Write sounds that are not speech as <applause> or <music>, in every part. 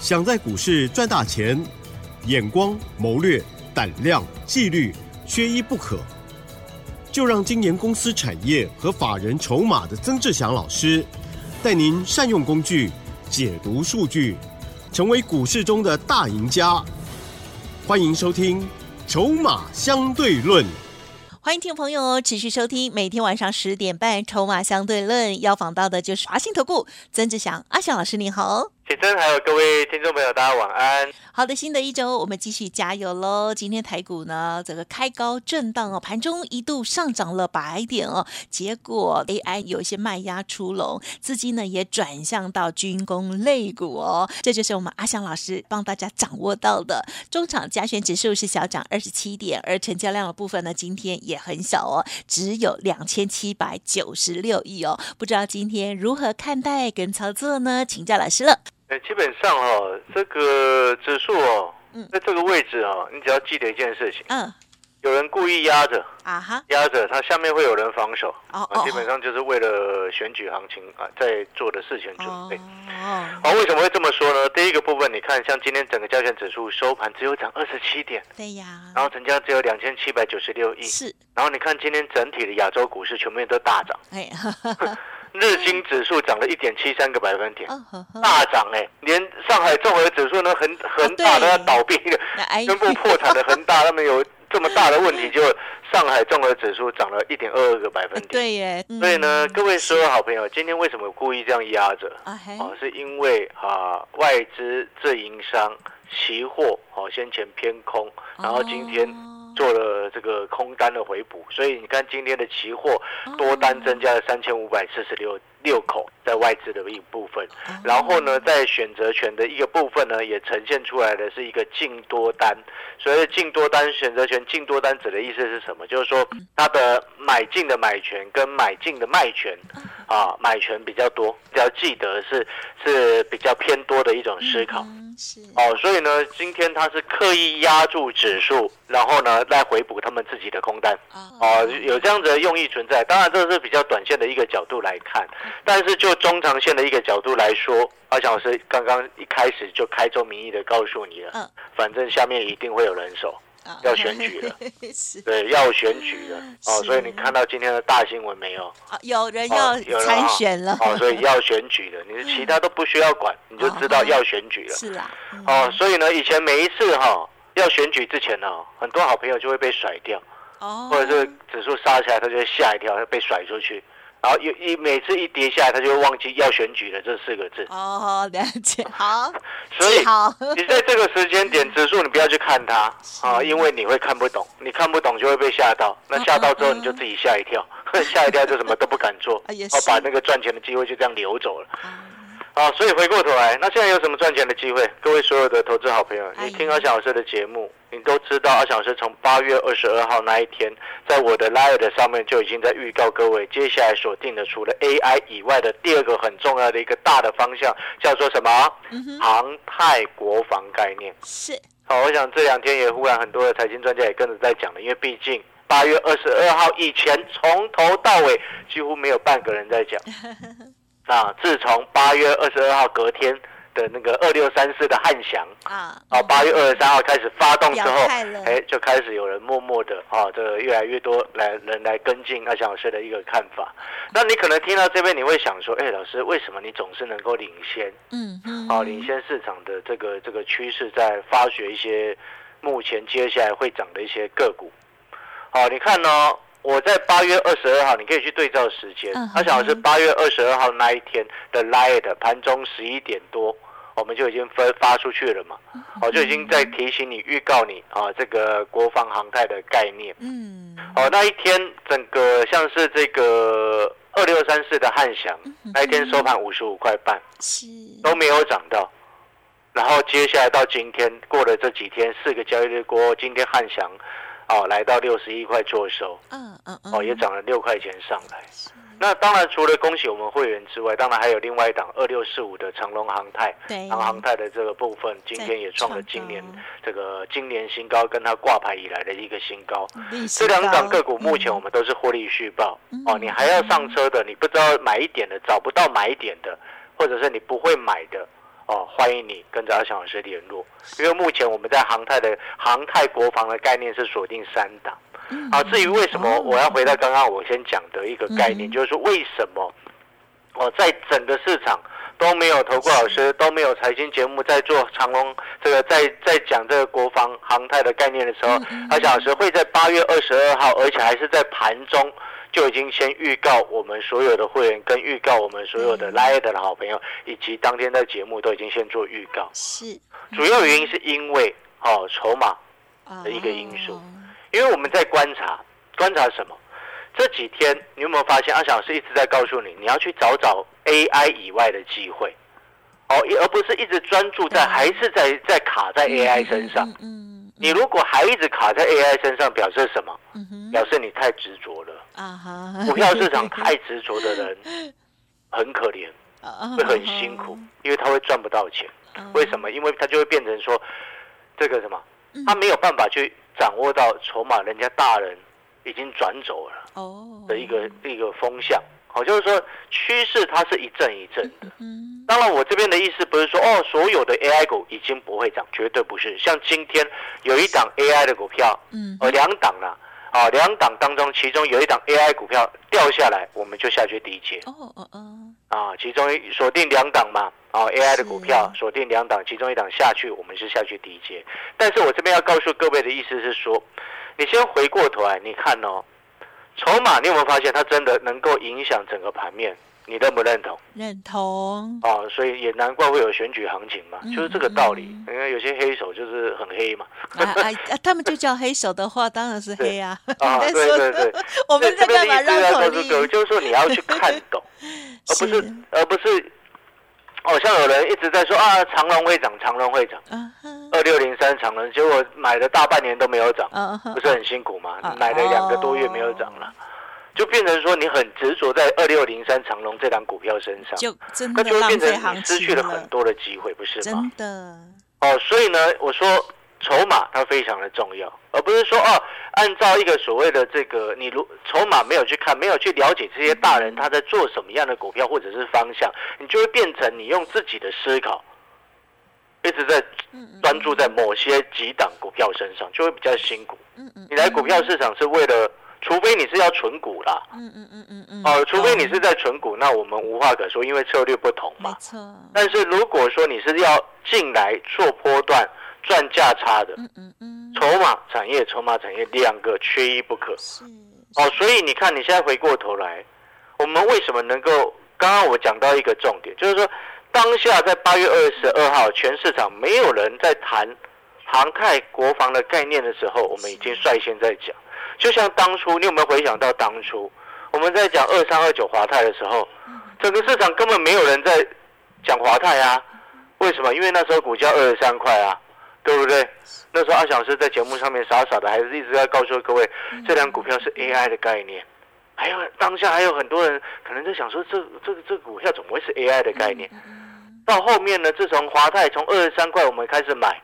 想在股市赚大钱，眼光、谋略、胆量、纪律，缺一不可。就让今年公司产业和法人筹码的曾志祥老师，带您善用工具，解读数据，成为股市中的大赢家。欢迎收听《筹码相对论》。欢迎听众朋友持续收听，每天晚上十点半《筹码相对论》，要访到的就是华信投顾曾志祥阿祥老师，您好。铁真，还有各位听众朋友，大家晚安。好的，新的一周我们继续加油喽！今天台股呢，这个开高震荡哦，盘中一度上涨了百点哦，结果 AI 有一些卖压出笼，资金呢也转向到军工类股哦，这就是我们阿祥老师帮大家掌握到的。中场加权指数是小涨二十七点，而成交量的部分呢，今天也很小哦，只有两千七百九十六亿哦。不知道今天如何看待跟操作呢？请教老师了。呃，基本上哦，这个指数哦，在这个位置哦，你只要记得一件事情，嗯，有人故意压着啊哈，压着它下面会有人防守，哦哦，基本上就是为了选举行情啊，在做的事情准备。哦，好，为什么会这么说呢？第一个部分，你看，像今天整个交权指数收盘只有涨二十七点，对呀，然后成交只有两千七百九十六亿，是，然后你看今天整体的亚洲股市全面都大涨，哎。<laughs> 日经指数涨了一点七三个百分点，大涨哎！连上海综合指数呢，恒恒大都要倒闭了，宣布破产的恒大，他们有这么大的问题，<laughs> 就上海综合指数涨了一点二二个百分点。对耶，所以呢，各位所有好朋友，今天为什么故意这样压着？啊，是因为啊，外资自营商期货哦先前偏空，然后今天。做了这个空单的回补，所以你看今天的期货多单增加了三千五百四十六六口，在外资的一部分，然后呢，在选择权的一个部分呢，也呈现出来的是一个净多单。所谓净多单选择权净多单指的意思是什么？就是说它的买进的买权跟买进的卖权啊，买权比较多，要记得是是比较偏多的一种思考。哦，所以呢，今天他是刻意压住指数，然后呢，来回补他们自己的空单。哦，有这样子的用意存在。当然，这是比较短线的一个角度来看，但是就中长线的一个角度来说，阿强老师刚刚一开始就开宗明义的告诉你了，嗯，反正下面一定会有人手。要选举了，<laughs> 对，要选举了哦，所以你看到今天的大新闻没有？有人要参选了，哦，所以要选举了，你其他都不需要管，你就知道要选举了。是啦，哦，所以呢，以前每一次哈要选举之前呢，很多好朋友就会被甩掉，哦，或者是指数杀起来，他就会吓一跳，被甩出去。然后一一每次一跌下来，他就会忘记要选举了这四个字。哦，了解，好。<laughs> 所以你在这个时间点，<laughs> 指数你不要去看它啊，因为你会看不懂，你看不懂就会被吓到。那吓到之后，你就自己吓一跳，<laughs> 吓一跳就什么都不敢做，哦，把那个赚钱的机会就这样流走了。啊，所以回过头来，那现在有什么赚钱的机会？各位所有的投资好朋友，你听阿小老师的节目，你都知道阿小老师从八月二十二号那一天，在我的 Live 上面就已经在预告各位，接下来锁定的除了 AI 以外的第二个很重要的一个大的方向，叫做什么？航太国防概念。是。好，我想这两天也忽然很多的财经专家也跟着在讲了，因为毕竟八月二十二号以前从头到尾几乎没有半个人在讲。<laughs> 啊！自从八月二十二号隔天的那个二六三四的汉翔啊，啊，八月二十三号开始发动之后，哎，就开始有人默默的啊，这个越来越多来人来跟进阿翔老师的一个看法。那你可能听到这边，你会想说，哎，老师，为什么你总是能够领先？嗯嗯，啊，领先市场的这个这个趋势，在发掘一些目前接下来会涨的一些个股。好，你看呢？我在八月二十二号，你可以去对照时间。他想的是八月二十二号那一天的 light 盘中十一点多，我们就已经分发出去了嘛。我就已经在提醒你、预告你啊，这个国防航太的概念。嗯。哦，那一天整个像是这个二六三四的汉翔，那一天收盘五十五块半，都没有涨到。然后接下来到今天，过了这几天四个交易日过后，今天汉翔。哦，来到六十一块做收，嗯嗯哦，也涨了六块钱上来。那当然，除了恭喜我们会员之外，当然还有另外一档二六四五的长隆航泰，长航泰的这个部分，今天也创了今年这个今年新高，跟它挂牌以来的一个新高。这两档个股目前我们都是获利续报。哦，你还要上车的，你不知道买一点的，找不到买一点的，或者是你不会买的，哦，欢欢迎你跟着阿翔老师联络，因为目前我们在航太的航太国防的概念是锁定三档。好，至于为什么我要回到刚刚我先讲的一个概念，就是说为什么我在整个市场都没有投顾老师都没有财经节目在做长隆这个在在讲这个国防航太的概念的时候，阿翔老师会在八月二十二号，而且还是在盘中。就已经先预告我们所有的会员，跟预告我们所有的 l i 的好朋友，以及当天的节目都已经先做预告。是，主要原因是因为哦筹码的一个因素，因为我们在观察观察什么？这几天你有没有发现阿小老师一直在告诉你，你要去找找 AI 以外的机会，哦，而不是一直专注在还是在在卡在 AI 身上。嗯你如果还一直卡在 AI 身上，表示什么？表示你太执着了。啊哈！股票市场太执着的人很可怜，会很辛苦，因为他会赚不到钱。为什么？因为他就会变成说，这个什么，他没有办法去掌握到筹码，人家大人已经转走了哦的一个一个风向。好，就是说趋势它是一阵一阵的。嗯，当然我这边的意思不是说哦，所有的 AI 股已经不会涨，绝对不是。像今天有一档 AI 的股票，嗯，呃，两档啦，啊，两档当中其中有一档 AI 股票掉下来，我们就下去低接。哦哦哦。啊，其中锁定两档嘛，啊，AI 的股票锁定两档，其中一档下去，我们是下去低接。但是我这边要告诉各位的意思是说，你先回过头来，你看哦。筹码，你有没有发现它真的能够影响整个盘面？你认不认同？认同。哦，所以也难怪会有选举行情嘛，就是这个道理。因为有些黑手就是很黑嘛。啊啊！他们就叫黑手的话，当然是黑啊。<laughs> 啊，对对对。<laughs> 我们在干嘛？绕口令。就是说你要去看懂，而不是而不是。好像有人一直在说啊，长隆会涨，长隆会涨。二六零三长隆，结果买了大半年都没有涨，不是很辛苦吗？买了两个多月没有涨了，就变成说你很执着在二六零三长隆这档股票身上，就真的就变成你失去了很多的机会，不是吗？真的。哦，所以呢，我说。筹码它非常的重要，而不是说哦，按照一个所谓的这个，你如筹码没有去看，没有去了解这些大人他在做什么样的股票或者是方向，你就会变成你用自己的思考，一直在专注在某些几档股票身上，就会比较辛苦。你来股票市场是为了，除非你是要存股啦。嗯嗯嗯嗯嗯。哦，除非你是在存股，那我们无话可说，因为策略不同嘛。没错。但是如果说你是要进来做波段。赚价差的，嗯嗯嗯，筹码产业、筹码产业两个缺一不可。是哦，所以你看，你现在回过头来，我们为什么能够？刚刚我讲到一个重点，就是说，当下在八月二十二号，全市场没有人在谈航太国防的概念的时候，我们已经率先在讲。就像当初，你有没有回想到当初我们在讲二三二九华泰的时候，整个市场根本没有人在讲华泰啊？为什么？因为那时候股价二十三块啊。对不对？那时候阿小师在节目上面傻傻的，还是一直在告诉各位，这辆股票是 AI 的概念。还有当下还有很多人可能在想说，这这这股票怎么会是 AI 的概念？到后面呢，自从华泰从二十三块我们开始买，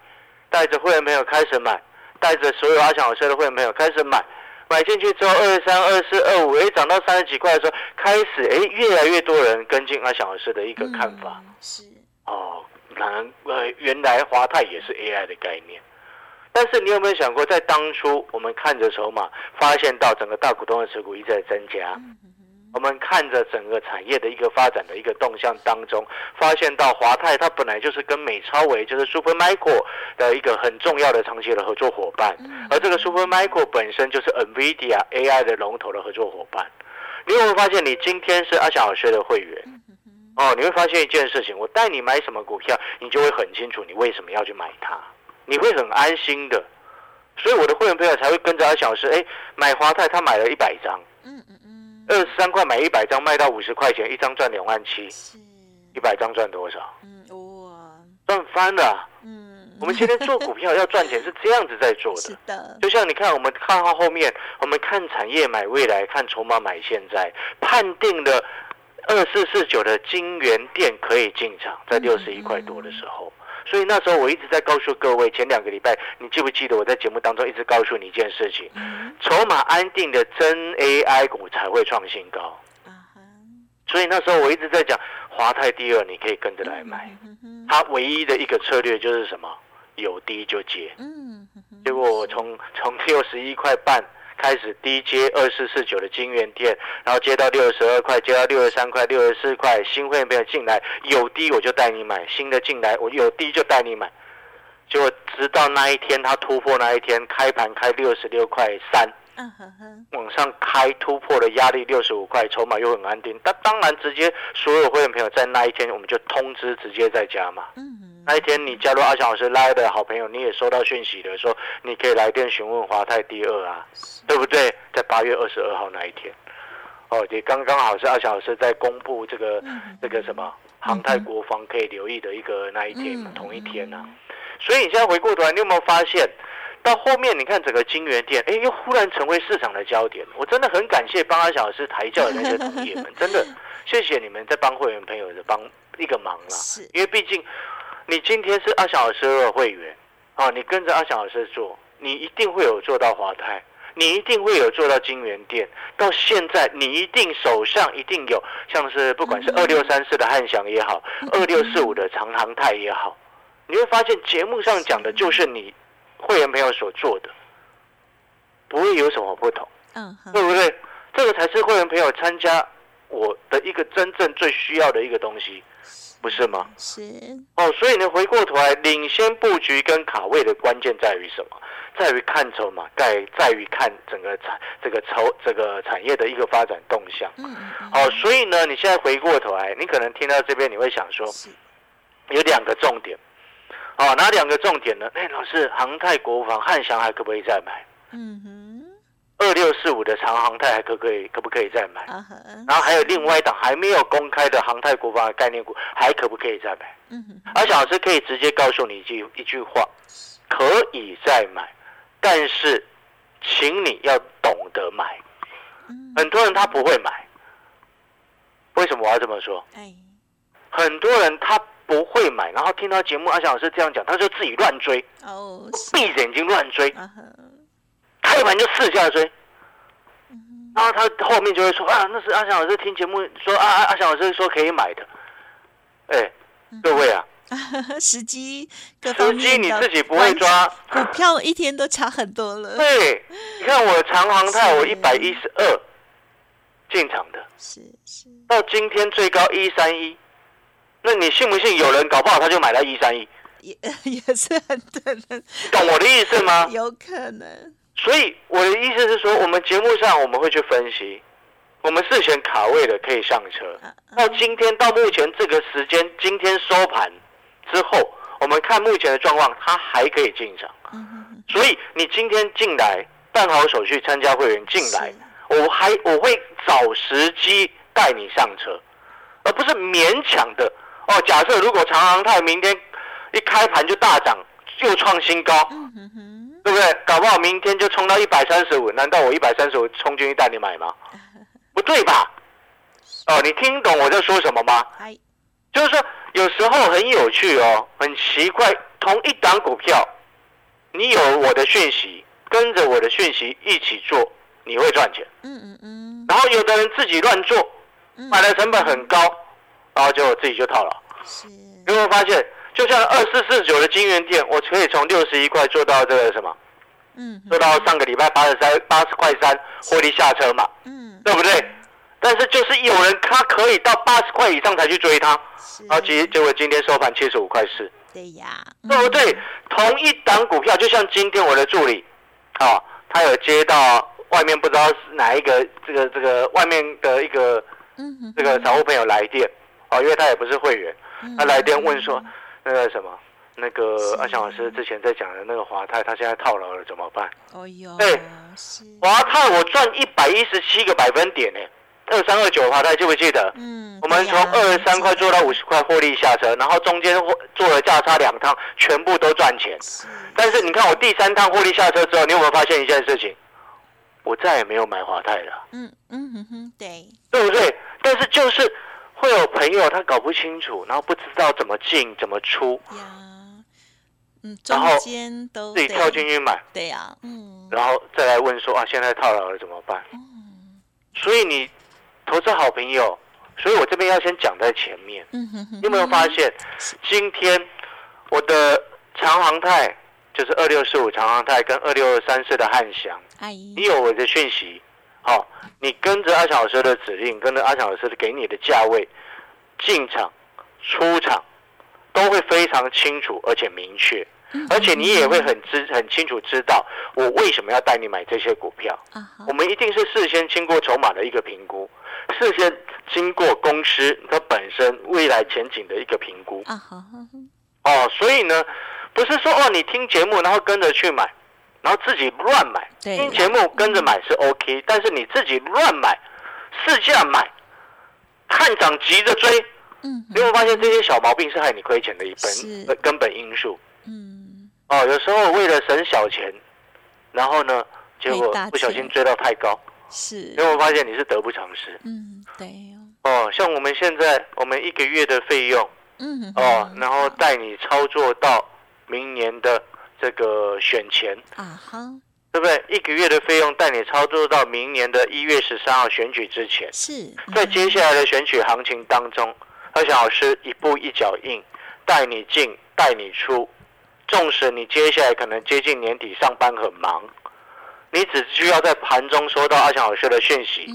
带着会员朋友开始买，带着所有阿小师的会员朋友开始买，买进去之后二三、二四、二五，哎，涨到三十几块的时候，开始哎，越来越多人跟进阿小师的一个看法。是哦。难呃，原来华泰也是 AI 的概念，但是你有没有想过，在当初我们看着筹码，发现到整个大股东的持股一直在增加，我们看着整个产业的一个发展的一个动向当中，发现到华泰它本来就是跟美超维就是 Supermicro 的一个很重要的长期的合作伙伴，而这个 Supermicro 本身就是 NVIDIA AI 的龙头的合作伙伴。你有没有发现，你今天是阿翔老师的会员？哦，你会发现一件事情，我带你买什么股票，你就会很清楚你为什么要去买它，你会很安心的。所以我的会员朋友才会跟着阿小时，哎，买华泰他买了一百张，嗯，二十三块买一百张，卖到五十块钱，一张赚两万七，一百张赚多少？嗯哇，赚翻了。嗯，我们今天做股票要赚钱是这样子在做的，<laughs> 是的。就像你看，我们看好后面，我们看产业买未来，看筹码买现在，判定的。二四四九的金源店可以进场，在六十一块多的时候，所以那时候我一直在告诉各位，前两个礼拜你记不记得我在节目当中一直告诉你一件事情：筹码安定的真 AI 股才会创新高，所以那时候我一直在讲华泰第二，你可以跟着来买。它唯一的一个策略就是什么？有低就接。嗯结果我从从六十一块半开始低接二四四九的金源店，然后接到六十二块，接到六十三块、六十四块，新会员朋友进来有低我就带你买，新的进来我有低就带你买。结果直到那一天他突破那一天开盘开六十六块三，嗯哼哼往上开突破的压力六十五块，筹码又很安定。那当然直接所有会员朋友在那一天我们就通知直接在加嘛。嗯哼那一天你加入阿翔老师拉的好朋友，你也收到讯息的，说你可以来电询问华泰第二啊，对不对？在八月二十二号那一天，哦，也刚刚好是阿翔老师在公布这个嗯这个什么航太国防可以留意的一个那一天，嗯同一天啊。所以你现在回过头来，你有没有发现，到后面你看整个金源店，哎，又忽然成为市场的焦点。我真的很感谢帮阿小老师抬轿的那些同业们，<laughs> 真的谢谢你们在帮会员朋友的帮一个忙啦。是因为毕竟你今天是阿小老师的会员啊，你跟着阿小老师做，你一定会有做到华泰，你一定会有做到金源店。到现在，你一定手上一定有，像是不管是二六三四的汉翔也好，<laughs> 二六四五的长航泰也好，你会发现节目上讲的就是你会员朋友所做的，不会有什么不同。嗯对不对？这个才是会员朋友参加我的一个真正最需要的一个东西，不是吗？是哦，所以呢，回过头来，领先布局跟卡位的关键在于什么？在于看筹码，在在于看整个产这个筹这个产业的一个发展动向。嗯嗯嗯好、所以呢，你现在回过头来，你可能听到这边，你会想说，有两个重点。哦，哪两个重点呢？哎，老师，航太国防汉翔还可不可以再买？嗯哼二六四五的长航太还可不可以可不可以再买？然后还有另外一档还没有公开的航太国防的概念股，还可不可以再买？嗯哼而且老师可以直接告诉你一句一句话，可以再买，但是请你要懂得买。嗯很多人他不会买，为什么我要这么说？哎很多人他不会买，然后听到节目阿翔老师这样讲，他就自己乱追，哦是。闭着眼睛乱追，开盘就四下追，嗯然后他后面就会说啊，那是阿翔老师听节目说啊，阿阿翔老师说可以买的，哎，各位啊，<laughs> 时机各方时机面你自己不会抓，股票一天都差很多了，<laughs> 对，你看我长航泰我是一百一十二进场的，是是。到今天最高一三一，那你信不信有人搞不好他就买到一三一？也 <laughs> 也是很可能，你懂我的意思吗？<laughs> 有可能所以我的意思是说，我们节目上我们会去分析，我们事前卡位的可以上车。啊到今天到目前这个时间，今天收盘之后，我们看目前的状况，它还可以进场。所以你今天进来办好手续，参加会员进来，我还我会找时机带你上车，而不是勉强的。哦，假设如果长航泰明天一开盘就大涨，又创新高，对不对？搞不好明天就冲到一百三十五，难道我一百三十五冲进去带你买吗？<laughs> 不对吧？哦，你听懂我在说什么吗？哎就是说，有时候很有趣哦，很奇怪，同一档股票，你有我的讯息，跟着我的讯息一起做，你会赚钱。嗯嗯嗯然后有的人自己乱做，嗯买的成本很高，然后就自己就套牢。是。你有没有发现，就像二四四九的金源店，我可以从六十一块做到这个什么，嗯做到上个礼拜八十三八十块三获利下车嘛，嗯。对不对？但是就是有人他可以到八十块以上才去追它，是。然后结结果今天收盘七十五块四，对呀。对不对？同一档股票，就像今天我的助理，啊，他有接到外面不知道是哪一个这个这个外面的一个嗯哼这个散户朋友来电，哦，因为他也不是会员，嗯他来电问说那个什么。那个阿翔老师之前在讲的那个华泰，他现在套牢了怎么办？哦哟对华泰我赚一百一十七个百分点呢，二三二九华泰记不记得？嗯我们从二十三块做到五十块获利下车，然后中间做了价差两趟，全部都赚钱。但是你看我第三趟获利下车之后，你有没有发现一件事情？我再也没有买华泰了，嗯嗯哼哼对对不对？但是就是会有朋友他搞不清楚，然后不知道怎么进怎么出，呀嗯然后中间都自己跳进去买，对呀嗯。然后再来问说啊，现在套牢了怎么办？嗯。所以你投资好朋友，所以我这边要先讲在前面。嗯哼哼，你有没有发现，今天我的长航泰就是二六四五长航泰跟二六二三四的汉翔，阿姨你，有我的讯息，好、你跟着阿强老师的指令，跟着阿强老师给你的价位进场、出场，都会非常清楚而且明确，而且你也会很知很清楚知道我为什么要带你买这些股票。我，们一定是事先经过筹码的一个评估，事先经过公司它本身未来前景的一个评估。哦，所以呢，不是说哦你听节目然后跟着去买，然后自己乱买，对。听节目跟着买是 OK，但是你自己乱买，市价买，看涨急着追，嗯。你有没有发现这些小毛病是害你亏钱的一是。本呃根本因素？嗯，哦，有时候为了省小钱，然后呢，结果不小心追到太高，是。你，有没有发现你是得不偿失？嗯，对哦，哦，像我们现在我们一个月的费用嗯，哦，然后带你操作到明年的这个选前，啊哈，对不对？一个月的费用带你操作到明年的一月十三号选举之前，是，在接下来的选举行情当中，阿翔老师一步一脚印，带你进，带你出。纵使你接下来可能接近年底上班很忙，你只需要在盘中收到阿翔老师的讯息，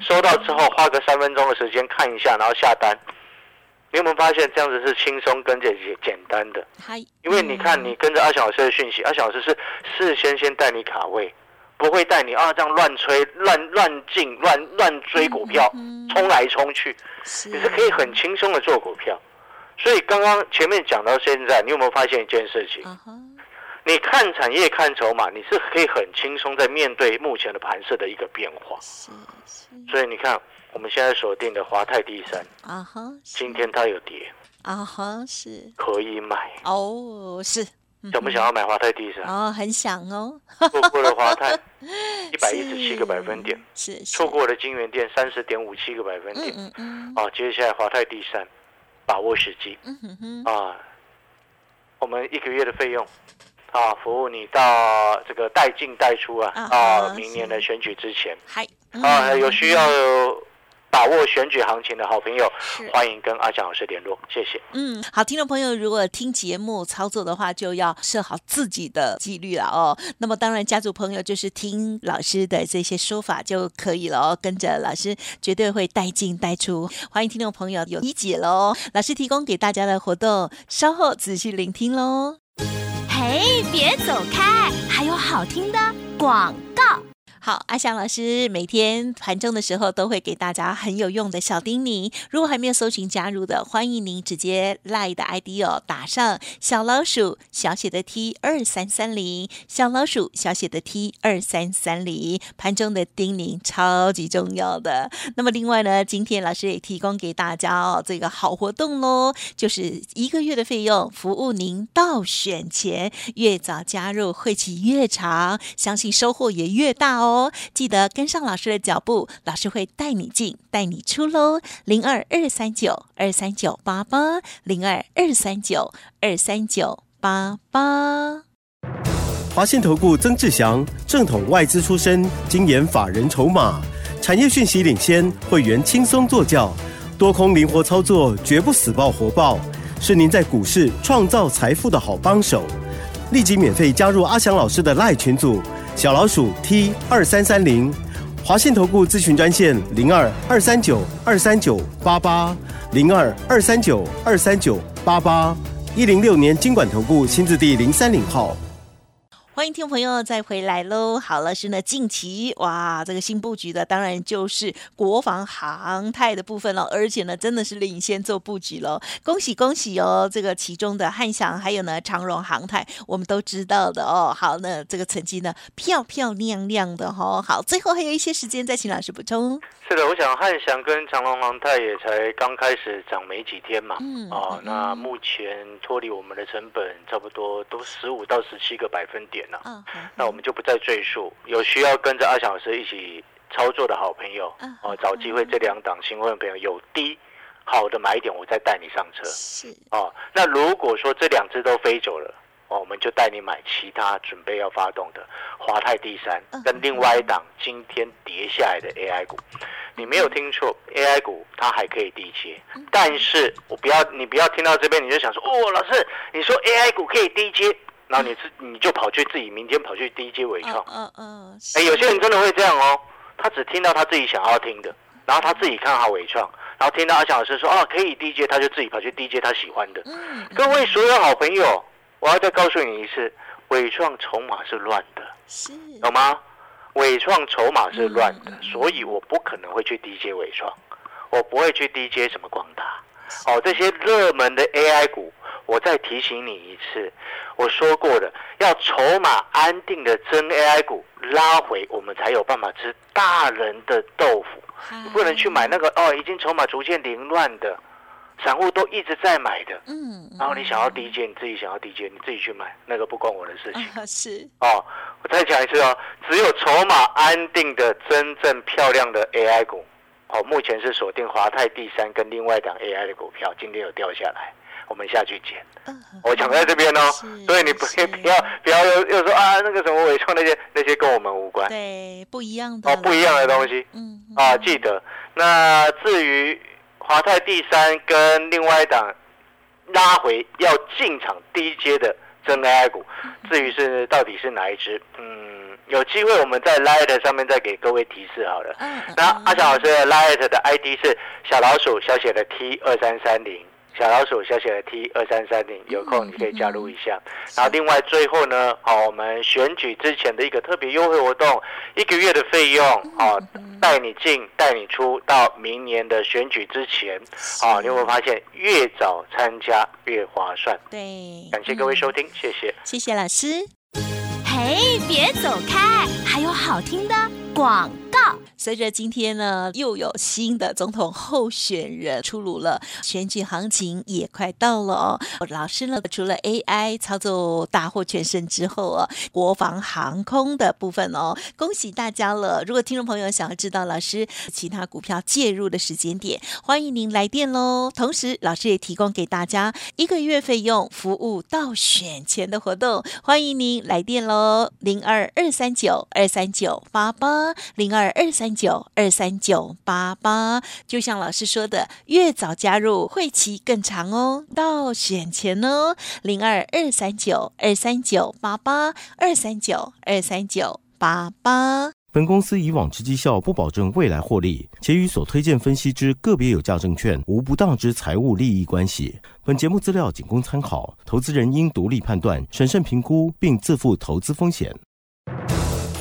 收到之后花个三分钟的时间看一下，然后下单。你有没有发现这样子是轻松跟简简单的？还因为你看，嗯你跟着阿小老师的讯息，阿小老师是事先先带你卡位，不会带你啊这样乱吹、乱乱进、乱乱追股票，嗯冲来冲去，你是可以很轻松的做股票。所以刚刚前面讲到现在，你有没有发现一件事情？你看产业、看筹码，你是可以很轻松在面对目前的盘势的一个变化。所以你看，我们现在锁定的华泰第三，啊哈，是。今天它有跌，啊哈是，可以买。哦是，想不想要买华泰第三？哦很想哦，错过了华泰 <laughs> 一百一十七个百分点，是，是。错，过了金源店三十点五七个百分嗯点。嗯嗯，啊，接下来华泰第三，把握时机。嗯哼哼，啊。我们一个月的费用啊，服务你到这个带进带出啊啊啊，明年的选举之前。还啊，嗯有需要把握选举行情的好朋友是，欢迎跟阿蒋老师联络，谢谢。嗯，好，听众朋友，如果听节目操作的话，就要设好自己的纪律了哦。那么当然，家族朋友就是听老师的这些说法就可以了哦，跟着老师绝对会带进带出。欢迎听众朋友有理解喽，老师提供给大家的活动，稍后仔细聆听喽。嘿，别走开，还有好听的广告。好，阿翔老师每天盘中的时候都会给大家很有用的小叮咛。如果还没有搜寻加入的，欢迎您直接赖的 ID 哦，打上小老鼠小写的 T 二三三零，小老鼠小写的 T 二三三零，盘中的叮咛超级重要的。那么另外呢，今天老师也提供给大家哦这个好活动喽，就是一个月的费用，服务您到选前，越早加入会期越长，相信收获也越大哦。记得跟上老师的脚步，老师会带你进，带你出喽。零二二三九二三九八八，零二二三九二三九八八。华信投顾曾志祥，正统外资出身，精研法人筹码，产业讯息领先，会员轻松做教，多空灵活操作，绝不死爆活爆，是您在股市创造财富的好帮手。立即免费加入阿翔老师的赖群组，小老鼠 T 二三三零，华信投顾咨询专线零二二三九二三九八八零二二三九二三九八八，一零六年经管投顾新字第零三零号。欢迎听众朋友再回来喽！好了，是呢，近期哇，这个新布局的当然就是国防航太的部分了，而且呢，真的是领先做布局喽，恭喜恭喜哦！这个其中的汉翔还有呢长荣航太，我们都知道的哦。好，那这个成绩呢漂漂亮亮的哦。好，最后还有一些时间，再请老师补充。是的，我想汉翔跟长荣航太也才刚开始涨没几天嘛，嗯哦嗯，那目前脱离我们的成本差不多都十五到十七个百分点了、嗯，好那我们就不再赘述。有需要跟着阿翔老师一起操作的好朋友嗯，哦，找机会这两档新会的朋友有低好的买点，我再带你上车。是哦，那如果说这两只都飞走了，哦，我们就带你买其他准备要发动的华泰第三嗯跟另外一档今天跌下来的 AI 股。你没有听错，AI 股它还可以低接，嗯但是我不要你不要听到这边你就想说，哦，老师你说 AI 股可以低接，然后你自你就跑去自己明天跑去低接伟创。嗯，嗯嗯，哎、有些人真的会这样哦，他只听到他自己想要听的，然后他自己看好伟创，然后听到阿翔老师说哦可以低接，他就自己跑去低接他喜欢的。嗯，各位所有好朋友，我要再告诉你一次，伟创筹码是乱的，是，懂吗？伟创筹码是乱的所以我不可能会去低接伟创，我不会去低接什么广达。哦，这些热门的 AI 股，我再提醒你一次，我说过的，要筹码安定的真 AI 股拉回，我们才有办法吃大人的豆腐。你不能去买那个哦，已经筹码逐渐凌乱的，散户都一直在买的。嗯，然后你想要低阶，你自己想要低阶，你自己去买，那个不关我的事情。啊是，哦，我再讲一次哦，只有筹码安定的真正漂亮的 AI 股，哦，目前是锁定华泰第三跟另外一档 AI 的股票，今天有掉下来，我们下去捡。嗯我讲在这边哦，所以你不是。不要不要又又说啊那个什么伟创那些那些跟我们无关。对，不一样的哦，不一样的东西。嗯，嗯啊，记得。那至于华泰第三跟另外一档拉回要进场低阶的真 AI 股，至于是到底是哪一只，嗯，有机会我们在 Light 上面再给各位提示好了。那阿翔老师的 Light 的 ID 是小老鼠小写的 T 二三三零，小老鼠小写的 T 二三三零，有空你可以加入一下。然后另外最后呢，好，我们选举之前的一个特别优惠活动，一个月的费用，好，带你进带你出到明年的选举之前，好，你有没有发现越早参加越划算？对，感谢各位收嗯，听，谢谢。谢谢老师。嘿，别走开，还有好听的广告。随着今天呢，又有新的总统候选人出炉了，选举行情也快到了哦。老师呢，除了 AI 操作大获全胜之后哦，国防航空的部分哦，恭喜大家了。如果听众朋友想要知道老师其他股票介入的时间点，欢迎您来电喽。同时，老师也提供给大家一个月费用服务到选前的活动，欢迎您来电喽，零二二三九二三九八零二二三九二三九八八。就像老师说的，越早加入会期更长哦，到选前哦，零二二三九二三九八八二三九二三九八八。本公司以往之绩效不保证未来获利，且与所推荐分析之个别有价证券无不当之财务利益关系。本节目资料仅供参考，投资人应独立判断、审慎评估，并自负投资风险。